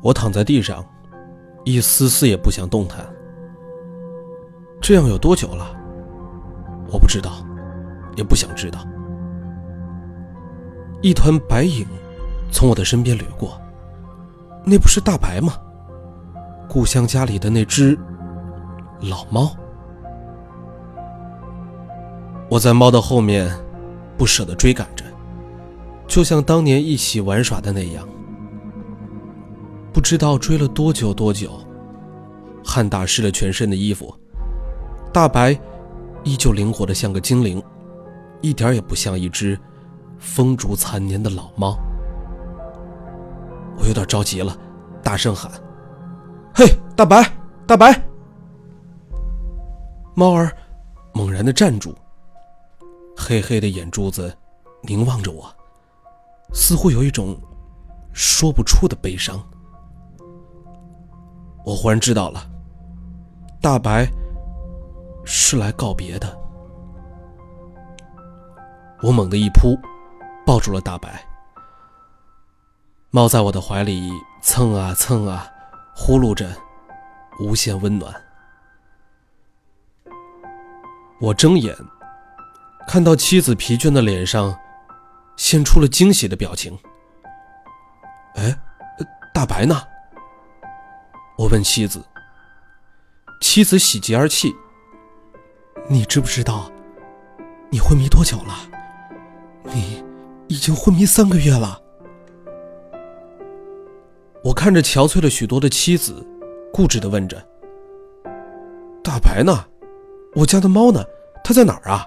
我躺在地上，一丝丝也不想动弹。这样有多久了？我不知道，也不想知道。一团白影从我的身边掠过，那不是大白吗？故乡家里的那只老猫。我在猫的后面不舍得追赶着，就像当年一起玩耍的那样。不知道追了多久多久，汗打湿了全身的衣服。大白依旧灵活的像个精灵，一点也不像一只风烛残年的老猫。我有点着急了，大声喊：“嘿，大白，大白！”猫儿猛然的站住，黑黑的眼珠子凝望着我，似乎有一种说不出的悲伤。我忽然知道了，大白是来告别的。我猛地一扑，抱住了大白。猫在我的怀里蹭啊蹭啊，呼噜着，无限温暖。我睁眼，看到妻子疲倦的脸上，现出了惊喜的表情。哎，大白呢？我问妻子，妻子喜极而泣。你知不知道，你昏迷多久了？你已经昏迷三个月了。我看着憔悴了许多的妻子，固执的问着：“大白呢？我家的猫呢？它在哪儿啊？”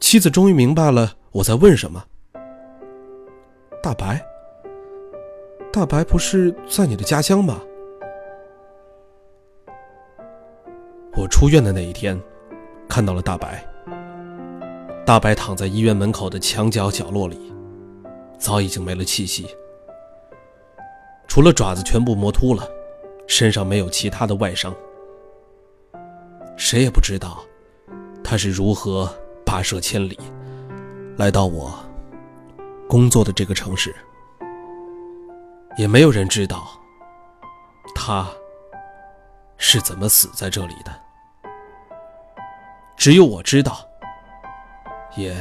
妻子终于明白了我在问什么。大白。大白不是在你的家乡吗？我出院的那一天，看到了大白。大白躺在医院门口的墙角角落里，早已经没了气息，除了爪子全部磨秃了，身上没有其他的外伤。谁也不知道，他是如何跋涉千里，来到我工作的这个城市。也没有人知道，他是怎么死在这里的。只有我知道，也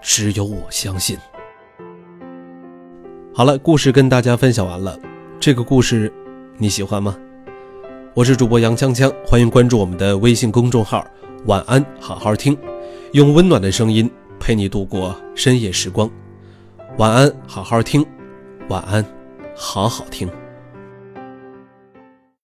只有我相信。好了，故事跟大家分享完了。这个故事你喜欢吗？我是主播杨锵锵，欢迎关注我们的微信公众号“晚安好好听”，用温暖的声音陪你度过深夜时光。晚安，好好听。晚安，好好听。